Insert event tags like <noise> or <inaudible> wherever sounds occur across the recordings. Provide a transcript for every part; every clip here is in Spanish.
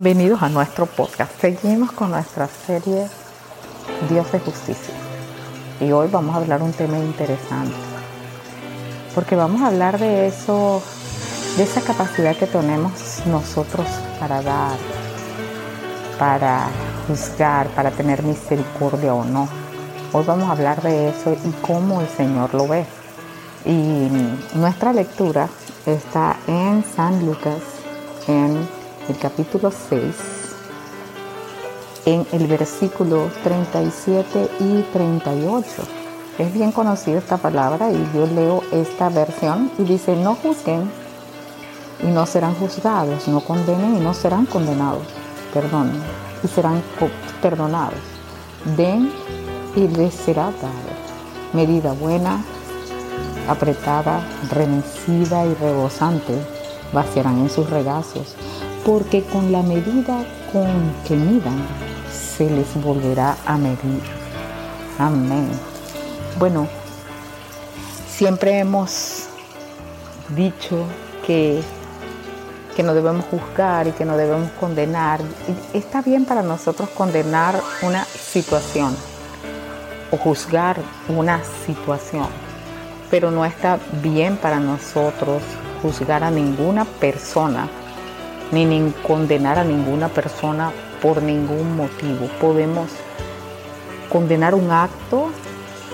Bienvenidos a nuestro podcast. Seguimos con nuestra serie Dios de Justicia. Y hoy vamos a hablar un tema interesante. Porque vamos a hablar de eso, de esa capacidad que tenemos nosotros para dar, para juzgar, para tener misericordia o no. Hoy vamos a hablar de eso y cómo el Señor lo ve. Y nuestra lectura está en San Lucas, en el capítulo 6, en el versículo 37 y 38. Es bien conocida esta palabra y yo leo esta versión y dice, no juzguen y no serán juzgados, no condenen y no serán condenados, perdón, y serán perdonados. Den y les será dado. Medida buena, apretada, remecida y rebosante, vaciarán en sus regazos porque con la medida con que midan, se les volverá a medir. Amén. Bueno, siempre hemos dicho que, que no debemos juzgar y que no debemos condenar. Está bien para nosotros condenar una situación o juzgar una situación, pero no está bien para nosotros juzgar a ninguna persona ni, condenar a ninguna persona por ningún motivo. Podemos condenar un acto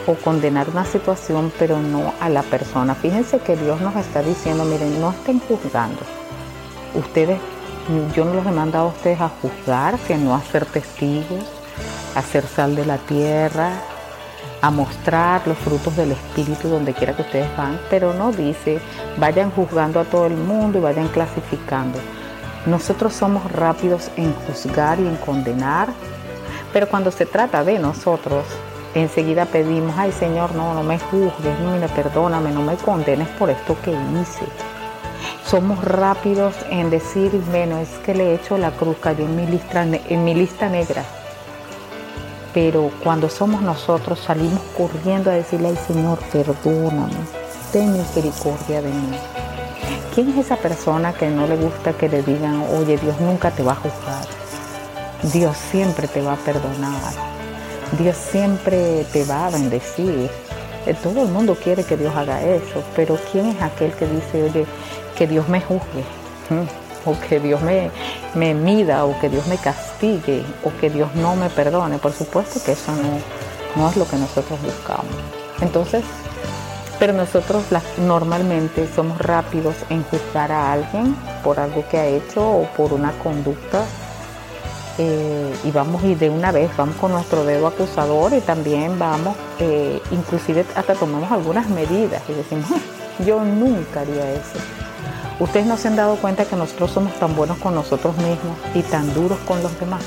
o condenar una situación, pero no a la persona. Fíjense que Dios nos está diciendo, miren, no estén juzgando. Ustedes, yo no los he mandado a ustedes a juzgar, sino a ser testigos, a ser sal de la tierra, a mostrar los frutos del Espíritu donde quiera que ustedes van, pero no dice, vayan juzgando a todo el mundo y vayan clasificando. Nosotros somos rápidos en juzgar y en condenar, pero cuando se trata de nosotros, enseguida pedimos, ay Señor, no, no me juzgues, mira, perdóname, no me condenes por esto que hice. Somos rápidos en decir, bueno, es que le he hecho la cruz, cayó en mi lista, en mi lista negra. Pero cuando somos nosotros salimos corriendo a decirle, ay Señor, perdóname, ten misericordia de mí. ¿Quién es esa persona que no le gusta que le digan, oye, Dios nunca te va a juzgar? Dios siempre te va a perdonar. Dios siempre te va a bendecir. Eh, todo el mundo quiere que Dios haga eso, pero ¿quién es aquel que dice, oye, que Dios me juzgue? ¿Mm? O que Dios me, me mida, o que Dios me castigue, o que Dios no me perdone. Por supuesto que eso no, no es lo que nosotros buscamos. Entonces, pero nosotros normalmente somos rápidos en juzgar a alguien por algo que ha hecho o por una conducta. Eh, y vamos y de una vez vamos con nuestro dedo acusador y también vamos, eh, inclusive hasta tomamos algunas medidas y decimos, yo nunca haría eso. Ustedes no se han dado cuenta que nosotros somos tan buenos con nosotros mismos y tan duros con los demás.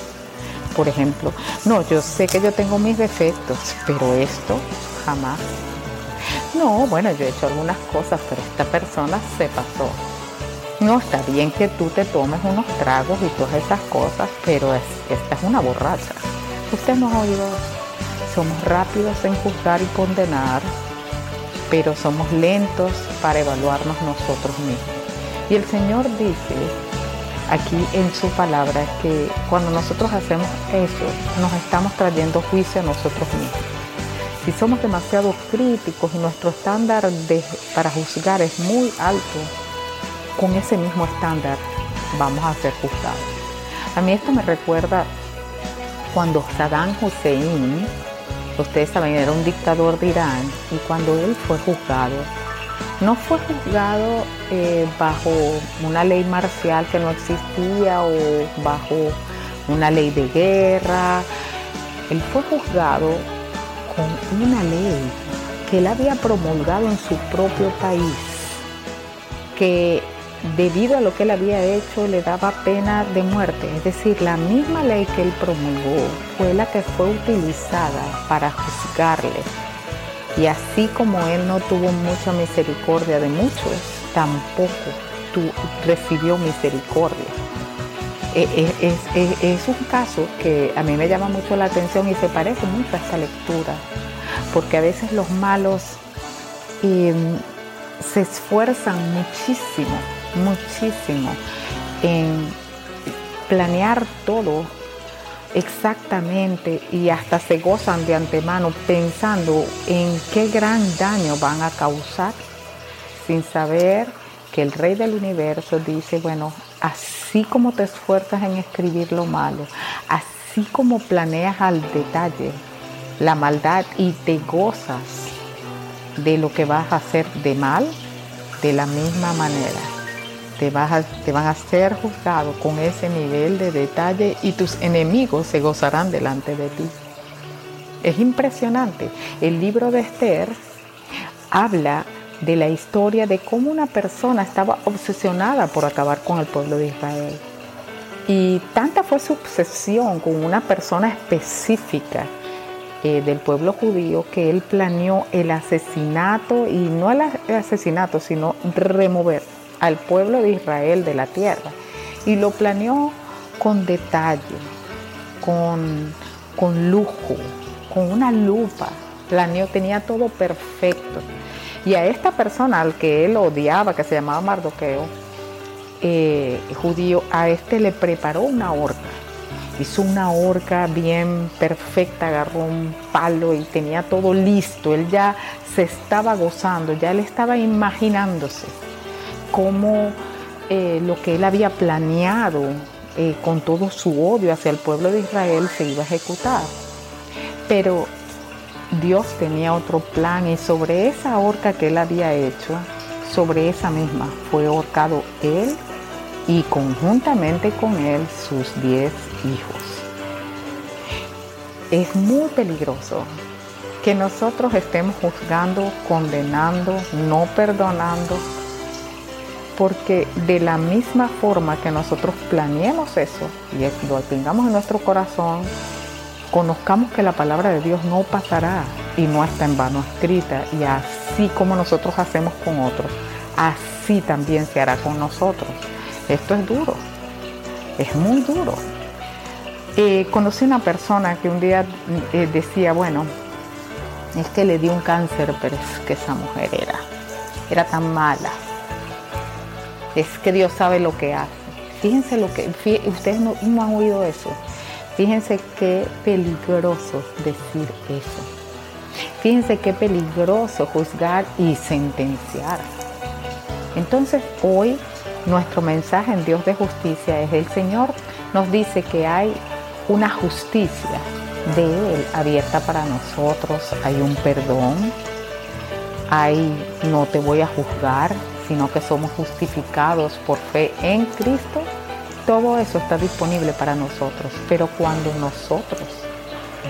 Por ejemplo, no, yo sé que yo tengo mis defectos, pero esto jamás no, bueno, yo he hecho algunas cosas, pero esta persona se pasó. No está bien que tú te tomes unos tragos y todas esas cosas, pero es, esta es una borracha. Usted nos ha oído, somos rápidos en juzgar y condenar, pero somos lentos para evaluarnos nosotros mismos. Y el Señor dice aquí en su palabra que cuando nosotros hacemos eso, nos estamos trayendo juicio a nosotros mismos. Si somos demasiado críticos y nuestro estándar para juzgar es muy alto, con ese mismo estándar vamos a ser juzgados. A mí esto me recuerda cuando Saddam Hussein, ustedes saben, era un dictador de Irán, y cuando él fue juzgado, no fue juzgado eh, bajo una ley marcial que no existía o bajo una ley de guerra, él fue juzgado con una ley que él había promulgado en su propio país, que debido a lo que él había hecho le daba pena de muerte. Es decir, la misma ley que él promulgó fue la que fue utilizada para juzgarle. Y así como él no tuvo mucha misericordia de muchos, tampoco recibió misericordia. E, e, es, un caso que a mí me llama mucho la atención y se parece mucho a esta lectura, porque a veces los malos em, se esfuerzan muchísimo, muchísimo en planear todo exactamente y hasta se gozan de antemano pensando en qué gran daño van a causar sin saber que el rey del universo dice, bueno, así como te esfuerzas en escribir lo malo, así como planeas al detalle la maldad y te gozas de lo que vas a hacer de mal, de la misma manera te, vas van a ser juzgados con ese nivel de detalle y tus enemigos se gozarán delante de ti. Es impresionante. El libro de Esther habla de la historia de cómo una persona estaba obsesionada por acabar con el pueblo de Israel. Y tanta fue su obsesión con una persona específica eh, del pueblo judío que él planeó el asesinato, y no el asesinato, sino remover al pueblo de Israel de la tierra. Y lo planeó con detalle, con, con lujo, con una lupa. Planeó, tenía todo perfecto. Y a esta persona al que él odiaba, que se llamaba Mardoqueo, eh, judío, a este le preparó una horca. Hizo una horca bien perfecta, agarró un palo y tenía todo listo. Él ya se estaba gozando, ya él estaba imaginándose cómo eh, lo que él había planeado eh, con todo su odio hacia el pueblo de Israel se iba a ejecutar. Pero Dios tenía otro plan y sobre esa horca que él había hecho, sobre esa misma fue ahorcado él y conjuntamente con él sus diez hijos. Es muy peligroso que nosotros estemos juzgando, condenando, no perdonando, porque de la misma forma que nosotros planeemos eso y lo tengamos en nuestro corazón, conozcamos que la palabra de Dios no pasará y no está en vano escrita y así como nosotros hacemos con otros, así también se hará con nosotros. Esto es duro, es muy duro. Eh, conocí una persona que un día eh, decía, bueno, es que le dio un cáncer, pero es que esa mujer era, era tan mala, es que Dios sabe lo que hace. Fíjense lo que, ustedes no, han oído eso. Fíjense qué peligroso decir eso. Fíjense qué peligroso juzgar y sentenciar. Entonces hoy nuestro mensaje en Dios de justicia es el Señor nos dice que hay una justicia de Él abierta para nosotros, hay un perdón, hay no te voy a juzgar, sino que somos justificados por fe en Cristo, todo eso está disponible para nosotros. Pero cuando nosotros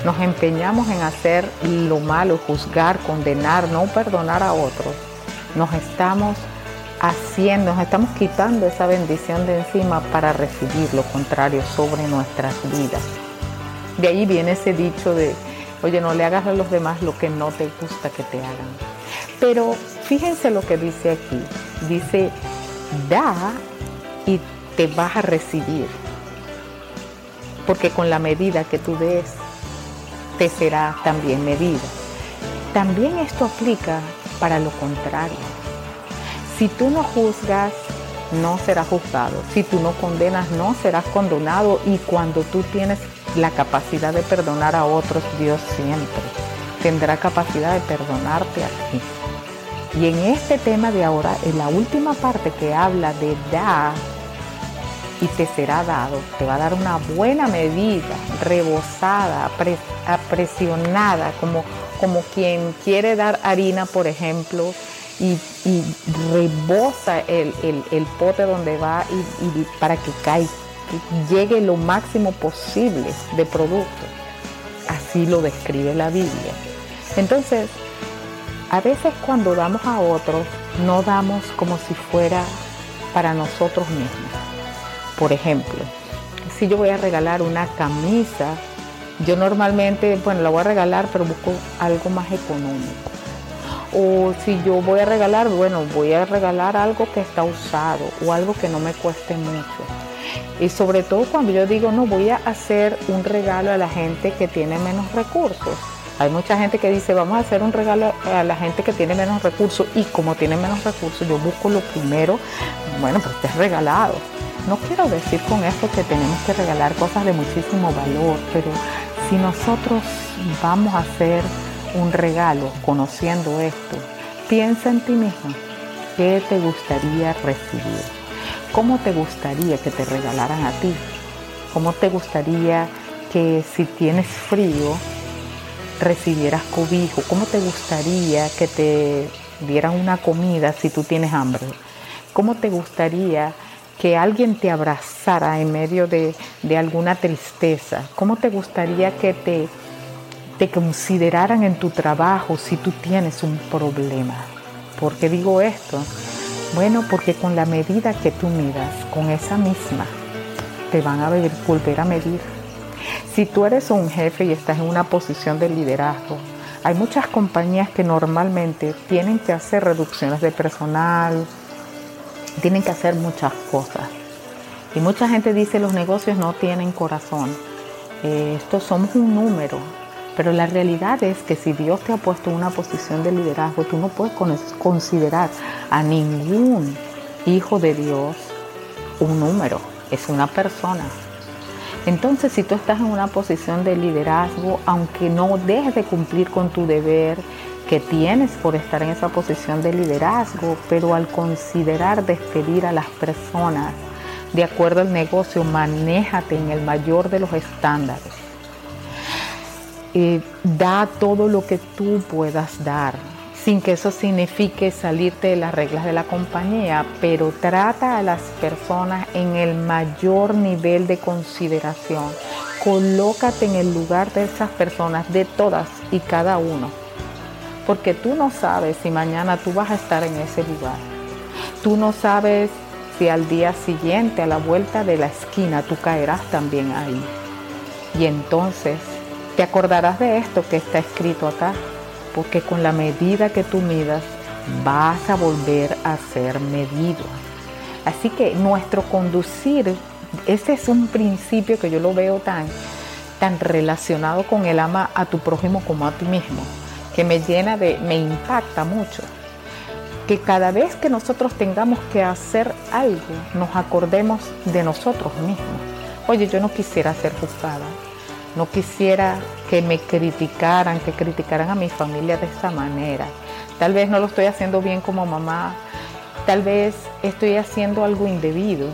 nos empeñamos en hacer lo malo, juzgar, condenar, no perdonar a otros, nos estamos haciendo, nos estamos quitando esa bendición de encima para recibir lo contrario sobre nuestras vidas. De ahí viene ese dicho de, oye, no le hagas a los demás lo que no te gusta que te hagan. Pero fíjense lo que dice aquí. Dice, da y te vas a recibir. Porque con la medida que tú des, te será también medida. También esto aplica para lo contrario. Si tú no juzgas, no serás juzgado. Si tú no condenas, no serás condenado. Y cuando tú tienes la capacidad de perdonar a otros, Dios siempre tendrá capacidad de perdonarte a ti. Y en este tema de ahora, en la última parte que habla de dar y te será dado, te va a dar una buena medida, rebosada, apresionada, como, como quien quiere dar harina, por ejemplo, y, rebosa el, pote donde va y, para que caiga, que llegue lo máximo posible de producto. Así lo describe la Biblia. Entonces, a veces cuando damos a otros, no damos como si fuera para nosotros mismos. Por ejemplo, si yo voy a regalar una camisa, yo normalmente, bueno, la voy a regalar, pero busco algo más económico. O si yo voy a regalar, bueno, voy a regalar algo que está usado o algo que no me cueste mucho. Y sobre todo cuando yo digo, no, voy a hacer un regalo a la gente que tiene menos recursos hay mucha gente que dice, vamos a hacer un regalo a la gente que tiene menos recursos y como tiene menos recursos, yo busco lo primero, bueno, pues esté regalado. No quiero decir con esto que tenemos que regalar cosas de muchísimo valor, pero si nosotros vamos a hacer un regalo conociendo esto, piensa en ti mismo. ¿Qué te gustaría recibir? ¿Cómo te gustaría que te regalaran a ti? ¿Cómo te gustaría que si tienes frío recibieras cobijo? ¿Cómo te gustaría que te dieran una comida si tú tienes hambre? ¿Cómo te gustaría que alguien te abrazara en medio de, alguna tristeza? ¿Cómo te gustaría que te, te consideraran en tu trabajo si tú tienes un problema? ¿Por qué digo esto? Bueno, porque con la medida que tú midas, con esa misma, te van a volver a medir. Si tú eres un jefe y estás en una posición de liderazgo, hay muchas compañías que normalmente tienen que hacer reducciones de personal, tienen que hacer muchas cosas. Y mucha gente dice los negocios no tienen corazón. Eh, estos somos un número. Pero la realidad es que si Dios te ha puesto en una posición de liderazgo, tú no puedes considerar a ningún hijo de Dios un número. Es una persona. Entonces, si tú estás en una posición de liderazgo, aunque no dejes de cumplir con tu deber, tienes por estar en esa posición de liderazgo, pero al considerar despedir a las personas de acuerdo al negocio, manéjate en el mayor de los estándares. Eh, da todo lo que tú puedas dar, sin que eso signifique salirte de las reglas de la compañía, pero trata a las personas en el mayor nivel de consideración. Colócate en el lugar de esas personas, de todas y cada uno porque tú no sabes si mañana tú vas a estar en ese lugar. Tú no sabes si al día siguiente, a la vuelta de la esquina, tú caerás también ahí. Y entonces te acordarás de esto que está escrito acá, porque con la medida que tú midas, vas a volver a ser medido. Así que nuestro conducir, ese es un principio que yo lo veo tan, tan relacionado con el ama a tu prójimo como a ti mismo que me llena de, me impacta mucho. Que cada vez que nosotros tengamos que hacer algo, nos acordemos de nosotros mismos. Oye, yo no quisiera ser juzgada, no quisiera que me criticaran, que criticaran a mi familia de esta manera. Tal vez no lo estoy haciendo bien como mamá, tal vez estoy haciendo algo indebido,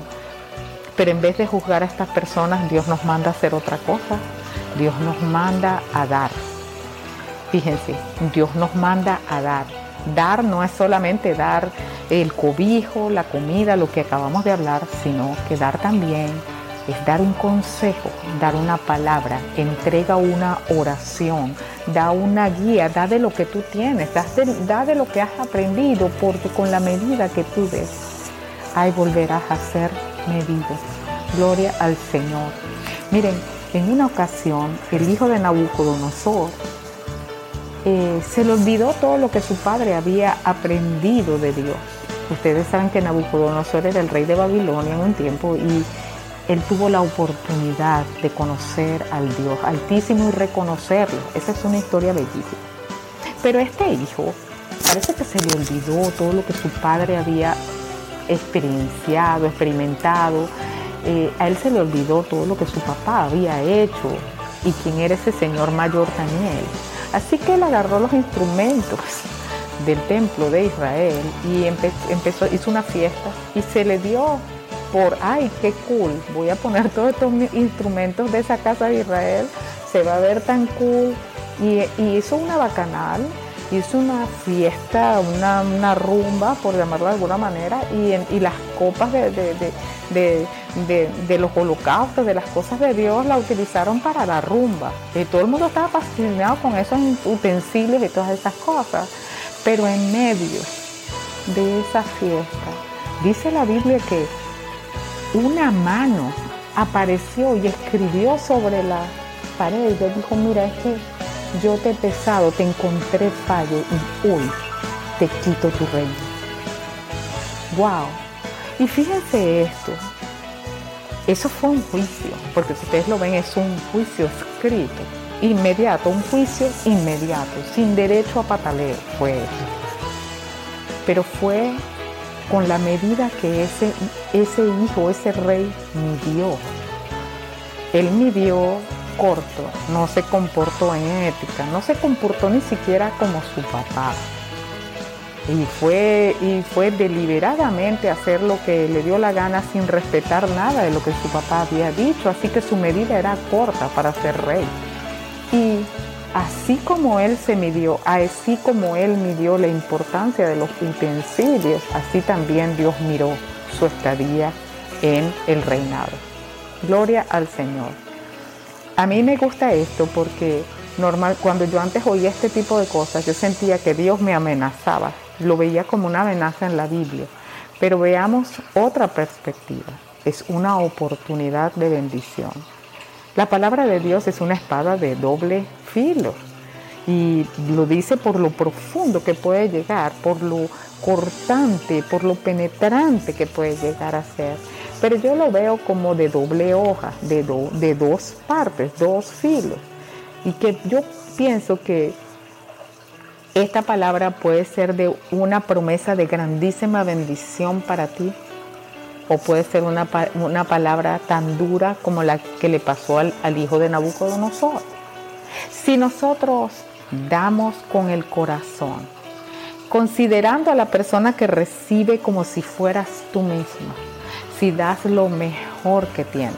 pero en vez de juzgar a estas personas, Dios nos manda a hacer otra cosa. Dios nos manda a dar. Fíjense, Dios nos manda a dar. Dar no es solamente dar el cobijo, la comida, lo que acabamos de hablar, sino que dar también es dar un consejo, dar una palabra, entrega una oración, da una guía, da de lo que tú tienes, da de, lo que has aprendido, porque con la medida que tú des, ahí volverás a ser medido. Gloria al Señor. Miren, en una ocasión el hijo de Nabucodonosor eh, se le olvidó todo lo que su padre había aprendido de Dios. Ustedes saben que Nabucodonosor era el rey de Babilonia en un tiempo y él tuvo la oportunidad de conocer al Dios altísimo y reconocerlo. Esa es una historia bellísima. Pero este hijo parece que se le olvidó todo lo que su padre había experienciado, experimentado. Eh, a él se le olvidó todo lo que su papá había hecho y quién era ese señor mayor Daniel. Así que él agarró los instrumentos del templo de Israel y empezó, hizo una fiesta y se le dio por, ay, qué cool, voy a poner <laughs> todos estos instrumentos de esa casa de Israel, se va a ver tan cool. Y, hizo una bacanal, hizo una fiesta, una, rumba, por llamarlo de alguna manera, y, las copas de, los holocaustos, de las cosas de Dios, la utilizaron para la rumba. Y todo el mundo estaba fascinado con esos utensilios y todas esas cosas. Pero en medio de esa fiesta, dice la Biblia que una mano apareció y escribió sobre la pared y dijo, mira, es que yo te he pesado, te encontré fallo y hoy te quito tu reino. ¡Wow! Y fíjense esto, eso fue un juicio, porque si ustedes lo ven es un juicio escrito, inmediato, un juicio inmediato, sin derecho a pataleo fue Pero fue con la medida que ese, ese hijo, ese rey midió. Él midió corto, no se comportó en ética, no se comportó ni siquiera como su papá. Y fue, y fue deliberadamente hacer lo que le dio la gana sin respetar nada de lo que su papá había dicho, así que su medida era corta para ser rey. Y así como él se midió, así como él midió la importancia de los utensilios, así también Dios miró su estadía en el reinado. Gloria al Señor. A mí me gusta esto porque normal cuando yo antes oía este tipo de cosas, yo sentía que Dios me amenazaba, lo veía como una amenaza en la Biblia. Pero veamos otra perspectiva, es una oportunidad de bendición. La palabra de Dios es una espada de doble filo y lo dice por lo profundo que puede llegar, por lo cortante, por lo penetrante que puede llegar a ser. Pero yo lo veo como de doble hoja, de, dos partes, dos filos. Y que yo pienso que esta palabra puede ser de una promesa de grandísima bendición para ti o puede ser una, palabra tan dura como la que le pasó al, al hijo de Nabucodonosor. Si nosotros damos con el corazón, considerando a la persona que recibe como si fueras tú misma, si das lo mejor que tienes,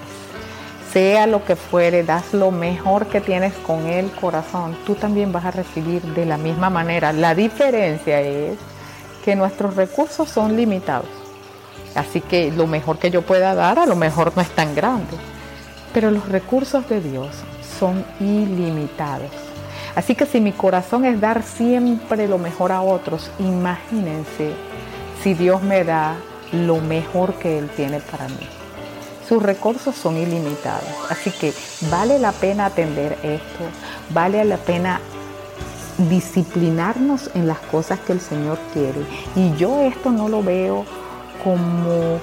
sea lo que fuere, das lo mejor que tienes con el corazón, tú también vas a recibir de la misma manera. La diferencia es que nuestros recursos son limitados Así que lo mejor que yo pueda dar a lo mejor no es tan grande. Pero los recursos de Dios son ilimitados. Así que si mi corazón es dar siempre lo mejor a otros, imagínense si Dios me da lo mejor que Él tiene para mí. Sus recursos son ilimitados. Así que vale la pena atender esto, vale la pena disciplinarnos en las cosas que el Señor quiere. Y yo esto no lo veo como,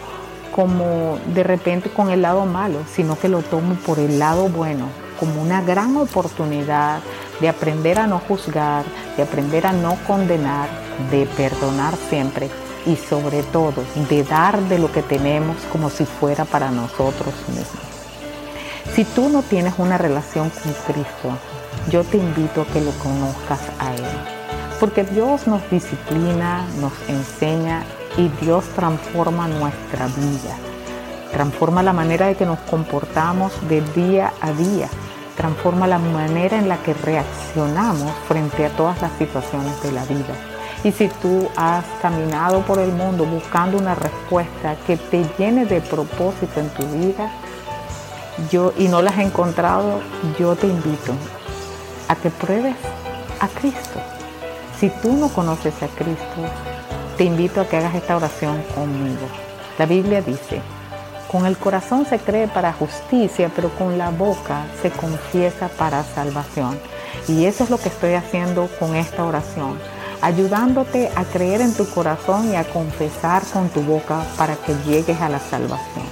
como de repente con el lado malo, sino que lo tomo por el lado bueno, como una gran oportunidad de aprender a no juzgar, de aprender a no condenar, de perdonar siempre y sobre todo de dar de lo que tenemos como si fuera para nosotros mismos. Si tú no tienes una relación con Cristo, yo te invito a que lo conozcas a Él. Porque Dios nos disciplina, nos enseña y Dios transforma nuestra vida. Transforma la manera de que nos comportamos de día a día. Transforma la manera en la que reaccionamos frente a todas las situaciones de la vida. Y si tú has caminado por el mundo buscando una respuesta que te llene de propósito en tu vida yo, y no la has encontrado, yo te invito a que pruebes a Cristo. Si tú no conoces a Cristo, te invito a que hagas esta oración conmigo. La Biblia dice, con el corazón se cree para justicia, pero con la boca se confiesa para salvación. Y eso es lo que estoy haciendo con esta oración, ayudándote a creer en tu corazón y a confesar con tu boca para que llegues a la salvación.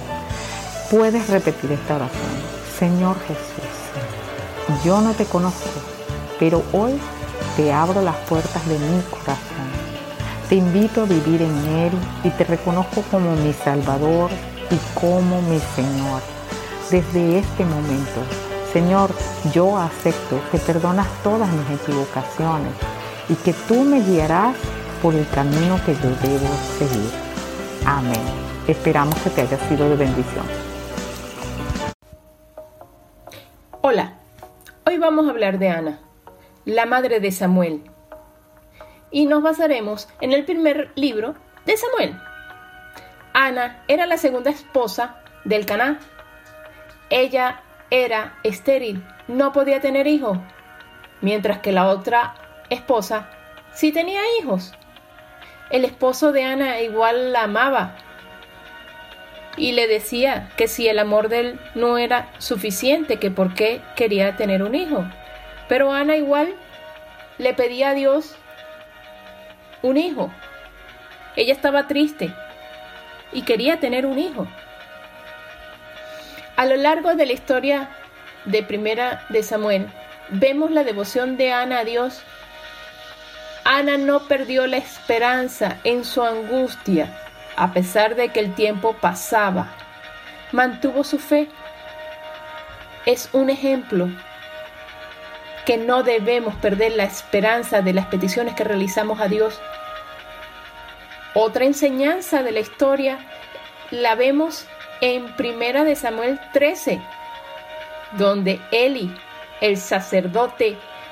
Puedes repetir esta oración. Señor Jesús, yo no te conozco, pero hoy te abro las puertas de mi corazón te invito a vivir en Él y te reconozco como mi Salvador y como mi Señor. Desde este momento, Señor, yo acepto que perdonas todas mis equivocaciones y que tú me guiarás por el camino que yo debo seguir. Amén. Esperamos que te haya sido de bendición. Hola, hoy vamos a hablar de Ana, la madre de Samuel y nos basaremos en el primer libro de Samuel. Ana era la segunda esposa del Caná. Ella era estéril, no podía tener hijos, mientras que la otra esposa sí tenía hijos. El esposo de Ana igual la amaba y le decía que si el amor de él no era suficiente, que por qué quería tener un hijo. Pero Ana igual le pedía a Dios un hijo. Ella estaba triste y quería tener un hijo. A lo largo de la historia de Primera de Samuel, vemos la devoción de Ana a Dios. Ana no perdió la esperanza en su angustia a pesar de que el tiempo pasaba, mantuvo su fe. Es un ejemplo que no debemos perder la esperanza de las peticiones que realizamos a Dios. Otra enseñanza de la historia la vemos en Primera de Samuel 13, donde Eli, el sacerdote,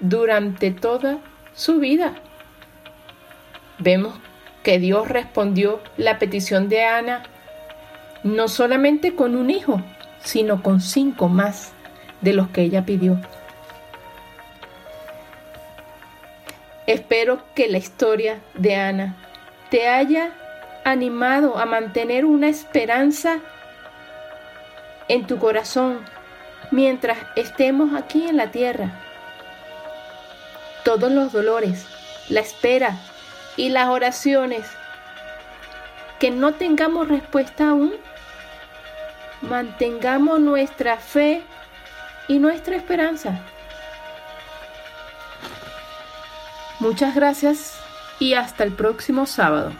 durante toda su vida. Vemos que Dios respondió la petición de Ana no solamente con un hijo, sino con cinco más de los que ella pidió. Espero que la historia de Ana te haya animado a mantener una esperanza en tu corazón mientras estemos aquí en la tierra. Todos los dolores, la espera y las oraciones que no tengamos respuesta aún, mantengamos nuestra fe y nuestra esperanza. Muchas gracias y hasta el próximo sábado.